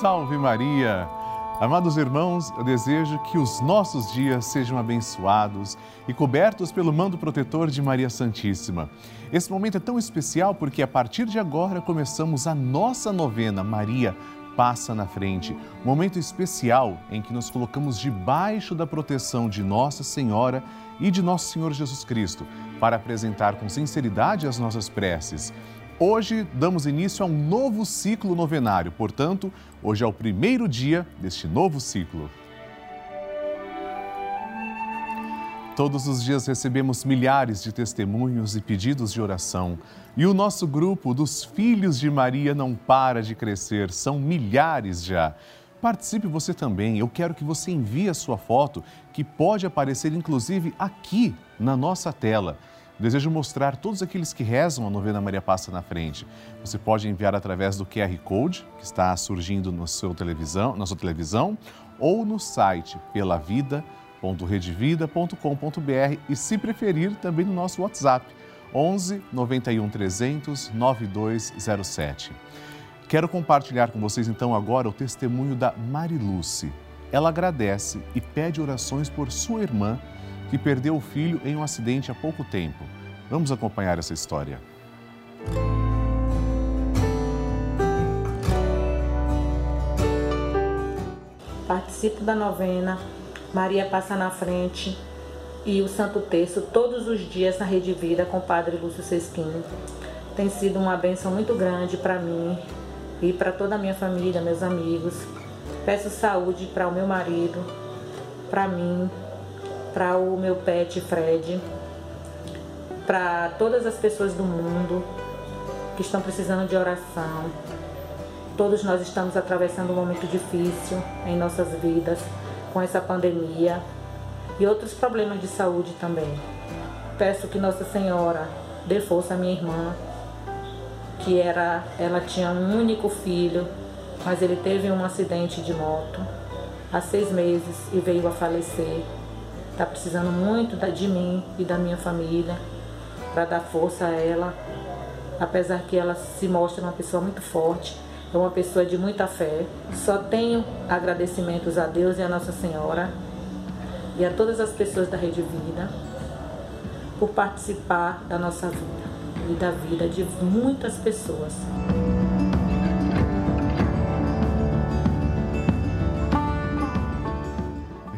salve Maria! Amados irmãos, eu desejo que os nossos dias sejam abençoados e cobertos pelo mando protetor de Maria Santíssima. Esse momento é tão especial porque a partir de agora começamos a nossa novena Maria passa na frente. Momento especial em que nos colocamos debaixo da proteção de Nossa Senhora e de Nosso Senhor Jesus Cristo para apresentar com sinceridade as nossas preces. Hoje damos início a um novo ciclo novenário, portanto, hoje é o primeiro dia deste novo ciclo. Todos os dias recebemos milhares de testemunhos e pedidos de oração. E o nosso grupo dos Filhos de Maria não para de crescer, são milhares já. Participe você também. Eu quero que você envie a sua foto, que pode aparecer inclusive aqui na nossa tela. Desejo mostrar todos aqueles que rezam a novena Maria Passa na Frente. Você pode enviar através do QR Code que está surgindo no seu televisão, na sua televisão ou no site pelavida.redevida.com.br e, se preferir, também no nosso WhatsApp 11 91 300 9207. Quero compartilhar com vocês então agora o testemunho da Mariluce. Ela agradece e pede orações por sua irmã que perdeu o filho em um acidente há pouco tempo. Vamos acompanhar essa história. Participo da novena Maria Passa na Frente e o Santo Terço todos os dias na Rede Vida com o Padre Lúcio Sesquini. Tem sido uma benção muito grande para mim e para toda a minha família, meus amigos. Peço saúde para o meu marido, para mim, para o meu pet Fred, para todas as pessoas do mundo que estão precisando de oração. Todos nós estamos atravessando um momento difícil em nossas vidas com essa pandemia e outros problemas de saúde também. Peço que Nossa Senhora dê força à minha irmã, que era, ela tinha um único filho, mas ele teve um acidente de moto há seis meses e veio a falecer está precisando muito de mim e da minha família para dar força a ela, apesar que ela se mostra uma pessoa muito forte, é uma pessoa de muita fé. Só tenho agradecimentos a Deus e a Nossa Senhora e a todas as pessoas da Rede Vida por participar da nossa vida e da vida de muitas pessoas.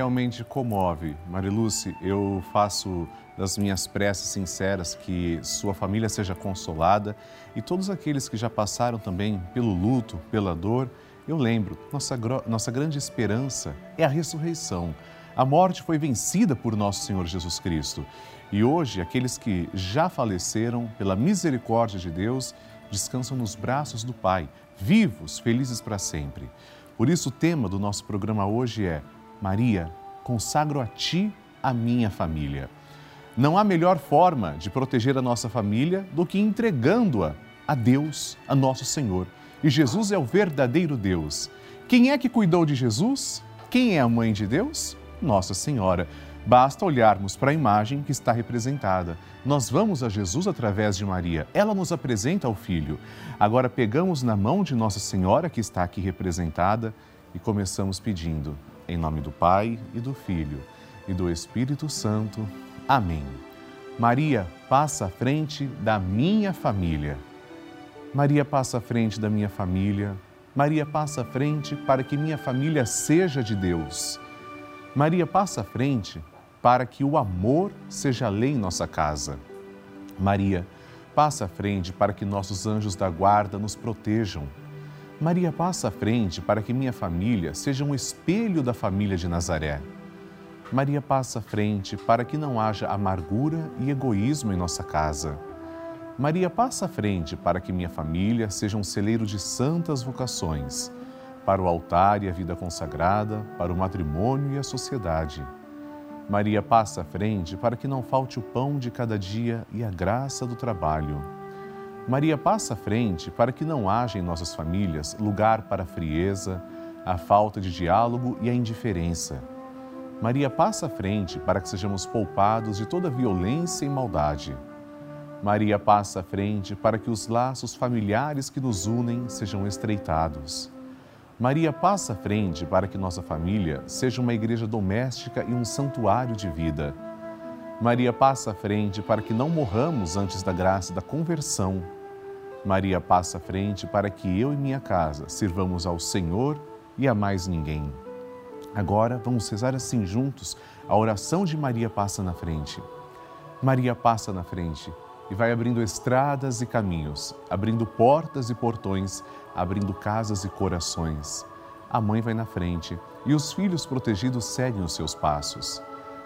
Realmente comove. Mariluce, eu faço das minhas preces sinceras que sua família seja consolada e todos aqueles que já passaram também pelo luto, pela dor, eu lembro, nossa, nossa grande esperança é a ressurreição. A morte foi vencida por nosso Senhor Jesus Cristo. E hoje, aqueles que já faleceram, pela misericórdia de Deus, descansam nos braços do Pai, vivos, felizes para sempre. Por isso, o tema do nosso programa hoje é Maria, consagro a ti a minha família. Não há melhor forma de proteger a nossa família do que entregando-a a Deus, a nosso Senhor. E Jesus é o verdadeiro Deus. Quem é que cuidou de Jesus? Quem é a mãe de Deus? Nossa Senhora. Basta olharmos para a imagem que está representada. Nós vamos a Jesus através de Maria. Ela nos apresenta ao Filho. Agora pegamos na mão de Nossa Senhora, que está aqui representada, e começamos pedindo: em nome do Pai e do Filho e do Espírito Santo. Amém. Maria passa à frente da minha família. Maria passa à frente da minha família. Maria passa à frente para que minha família seja de Deus. Maria passa à frente para que o amor seja lei em nossa casa. Maria passa à frente para que nossos anjos da guarda nos protejam. Maria passa à frente para que minha família seja um espelho da família de Nazaré. Maria passa à frente para que não haja amargura e egoísmo em nossa casa. Maria passa à frente para que minha família seja um celeiro de santas vocações, para o altar e a vida consagrada, para o matrimônio e a sociedade. Maria passa à frente para que não falte o pão de cada dia e a graça do trabalho. Maria passa à frente para que não haja em nossas famílias lugar para a frieza, a falta de diálogo e a indiferença. Maria passa à frente para que sejamos poupados de toda violência e maldade. Maria passa à frente para que os laços familiares que nos unem sejam estreitados. Maria passa à frente para que nossa família seja uma igreja doméstica e um santuário de vida. Maria passa à frente para que não morramos antes da graça da conversão. Maria passa à frente para que eu e minha casa sirvamos ao Senhor e a mais ninguém. Agora vamos rezar assim juntos a oração de Maria passa na frente. Maria passa na frente e vai abrindo estradas e caminhos, abrindo portas e portões, abrindo casas e corações. A mãe vai na frente e os filhos protegidos seguem os seus passos.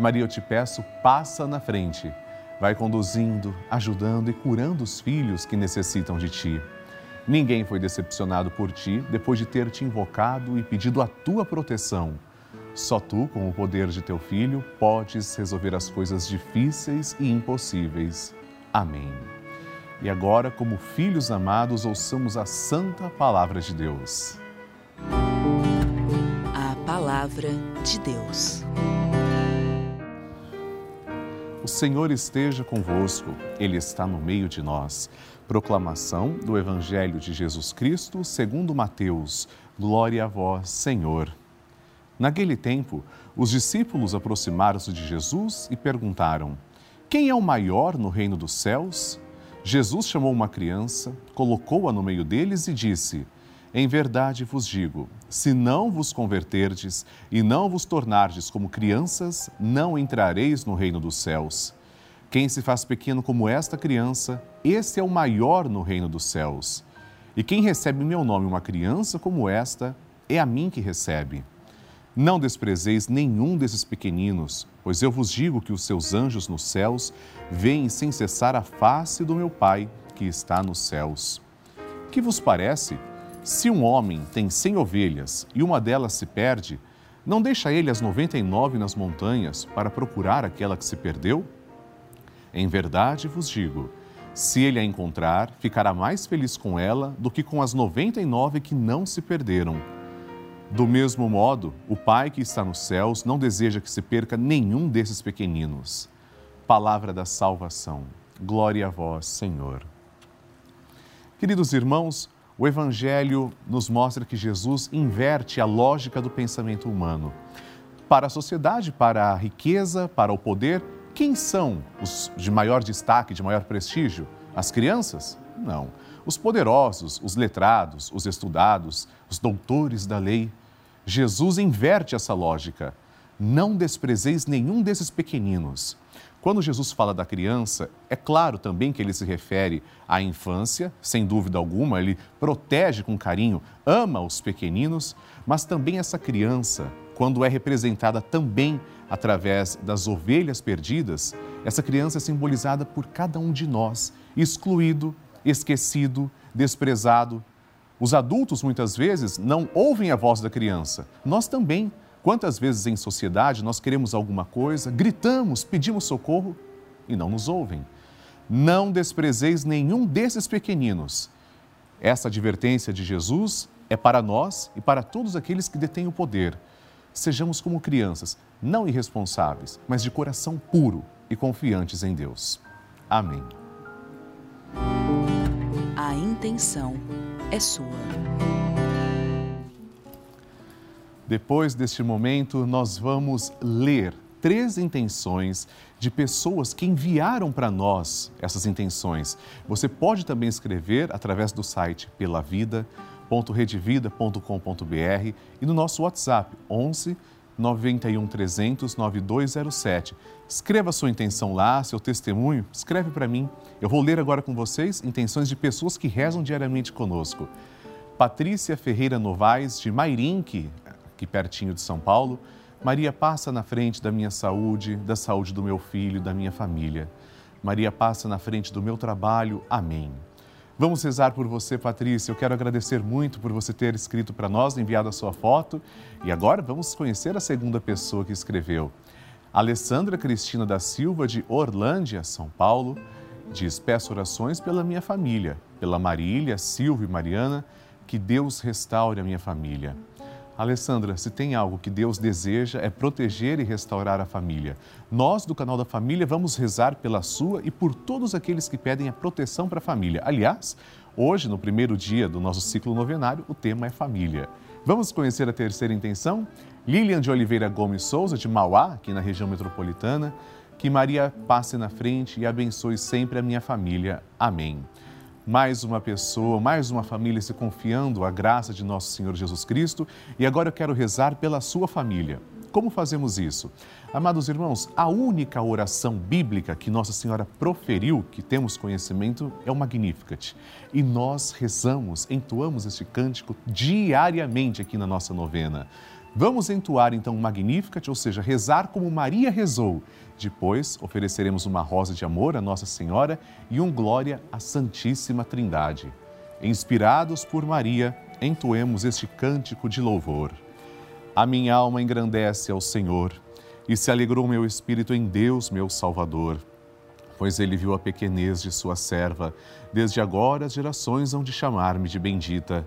Maria, eu te peço, passa na frente. Vai conduzindo, ajudando e curando os filhos que necessitam de ti. Ninguém foi decepcionado por ti depois de ter te invocado e pedido a tua proteção. Só tu, com o poder de teu filho, podes resolver as coisas difíceis e impossíveis. Amém. E agora, como filhos amados, ouçamos a santa palavra de Deus. A palavra de Deus. O Senhor esteja convosco, Ele está no meio de nós. Proclamação do Evangelho de Jesus Cristo segundo Mateus. Glória a vós, Senhor. Naquele tempo, os discípulos aproximaram-se de Jesus e perguntaram: Quem é o maior no reino dos céus? Jesus chamou uma criança, colocou-a no meio deles e disse: Em verdade vos digo, se não vos converterdes e não vos tornardes como crianças, não entrareis no reino dos céus. Quem se faz pequeno como esta criança, esse é o maior no reino dos céus. E quem recebe em meu nome uma criança como esta, é a mim que recebe. Não desprezeis nenhum desses pequeninos, pois eu vos digo que os seus anjos nos céus veem sem cessar a face do meu Pai que está nos céus. Que vos parece? Se um homem tem cem ovelhas e uma delas se perde, não deixa ele as noventa e nove nas montanhas para procurar aquela que se perdeu? Em verdade vos digo, se ele a encontrar, ficará mais feliz com ela do que com as noventa e nove que não se perderam. Do mesmo modo, o Pai que está nos céus não deseja que se perca nenhum desses pequeninos. Palavra da salvação. Glória a vós, Senhor. Queridos irmãos, o Evangelho nos mostra que Jesus inverte a lógica do pensamento humano. Para a sociedade, para a riqueza, para o poder, quem são os de maior destaque, de maior prestígio? As crianças? Não. Os poderosos, os letrados, os estudados, os doutores da lei. Jesus inverte essa lógica. Não desprezeis nenhum desses pequeninos. Quando Jesus fala da criança, é claro também que ele se refere à infância, sem dúvida alguma, ele protege com carinho, ama os pequeninos, mas também essa criança, quando é representada também através das ovelhas perdidas, essa criança é simbolizada por cada um de nós, excluído, esquecido, desprezado, os adultos muitas vezes não ouvem a voz da criança. Nós também. Quantas vezes em sociedade nós queremos alguma coisa, gritamos, pedimos socorro e não nos ouvem? Não desprezeis nenhum desses pequeninos. Essa advertência de Jesus é para nós e para todos aqueles que detêm o poder. Sejamos como crianças, não irresponsáveis, mas de coração puro e confiantes em Deus. Amém. A intenção é sua. Depois deste momento, nós vamos ler três intenções de pessoas que enviaram para nós essas intenções. Você pode também escrever através do site pelavida.redevida.com.br e no nosso WhatsApp 11 91 300 9207. Escreva sua intenção lá, seu testemunho, escreve para mim. Eu vou ler agora com vocês intenções de pessoas que rezam diariamente conosco. Patrícia Ferreira Novaes, de Mairinque, aqui pertinho de São Paulo. Maria passa na frente da minha saúde, da saúde do meu filho, da minha família. Maria passa na frente do meu trabalho. Amém. Vamos rezar por você, Patrícia. Eu quero agradecer muito por você ter escrito para nós, enviado a sua foto. E agora vamos conhecer a segunda pessoa que escreveu. Alessandra Cristina da Silva, de Orlândia, São Paulo, diz: Peço orações pela minha família, pela Marília, Silvia e Mariana, que Deus restaure a minha família. Alessandra, se tem algo que Deus deseja é proteger e restaurar a família. Nós, do canal da Família, vamos rezar pela sua e por todos aqueles que pedem a proteção para a família. Aliás, hoje, no primeiro dia do nosso ciclo novenário, o tema é família. Vamos conhecer a terceira intenção? Lilian de Oliveira Gomes Souza, de Mauá, aqui na região metropolitana. Que Maria passe na frente e abençoe sempre a minha família. Amém mais uma pessoa, mais uma família se confiando à graça de nosso Senhor Jesus Cristo. E agora eu quero rezar pela sua família. Como fazemos isso? Amados irmãos, a única oração bíblica que Nossa Senhora proferiu, que temos conhecimento, é o Magnificat. E nós rezamos, entoamos este cântico diariamente aqui na nossa novena. Vamos entoar então o Magnificat, ou seja, rezar como Maria rezou. Depois, ofereceremos uma rosa de amor à Nossa Senhora e um glória à Santíssima Trindade. Inspirados por Maria, entoemos este cântico de louvor. A minha alma engrandece ao Senhor e se alegrou meu espírito em Deus, meu Salvador, pois ele viu a pequenez de sua serva. Desde agora as gerações hão de chamar-me de bendita.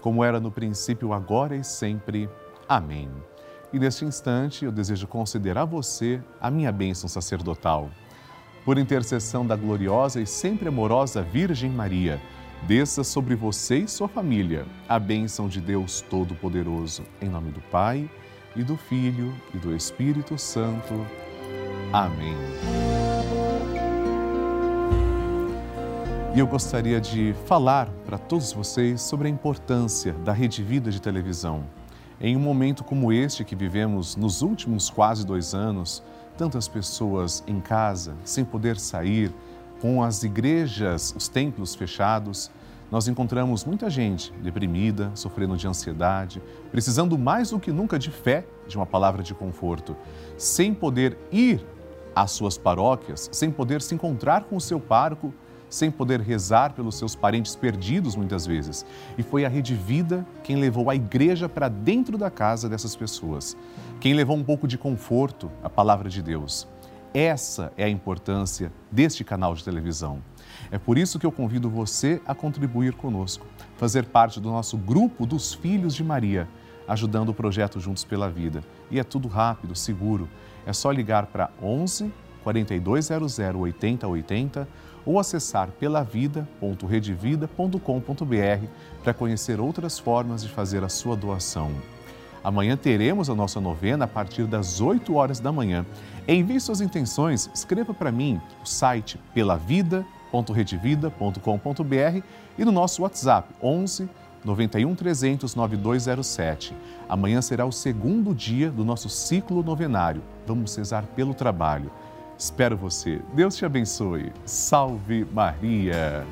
como era no princípio, agora e sempre. Amém. E neste instante eu desejo conceder a você a minha bênção sacerdotal. Por intercessão da gloriosa e sempre amorosa Virgem Maria, desça sobre você e sua família a bênção de Deus Todo-Poderoso. Em nome do Pai, e do Filho, e do Espírito Santo. Amém. E eu gostaria de falar para todos vocês sobre a importância da Rede Vida de televisão. Em um momento como este que vivemos nos últimos quase dois anos, tantas pessoas em casa, sem poder sair, com as igrejas, os templos fechados, nós encontramos muita gente deprimida, sofrendo de ansiedade, precisando mais do que nunca de fé, de uma palavra de conforto, sem poder ir às suas paróquias, sem poder se encontrar com o seu pároco sem poder rezar pelos seus parentes perdidos muitas vezes. E foi a Rede Vida quem levou a igreja para dentro da casa dessas pessoas, quem levou um pouco de conforto à palavra de Deus. Essa é a importância deste canal de televisão. É por isso que eu convido você a contribuir conosco, fazer parte do nosso grupo dos Filhos de Maria, ajudando o projeto Juntos pela Vida. E é tudo rápido, seguro. É só ligar para 11 4200 8080 ou acessar pelavida.redevida.com.br para conhecer outras formas de fazer a sua doação. Amanhã teremos a nossa novena a partir das 8 horas da manhã. Envie suas intenções, escreva para mim o site pelavida.redevida.com.br e no nosso WhatsApp 11 91 300 9207. Amanhã será o segundo dia do nosso ciclo novenário. Vamos cesar pelo trabalho. Espero você. Deus te abençoe. Salve Maria!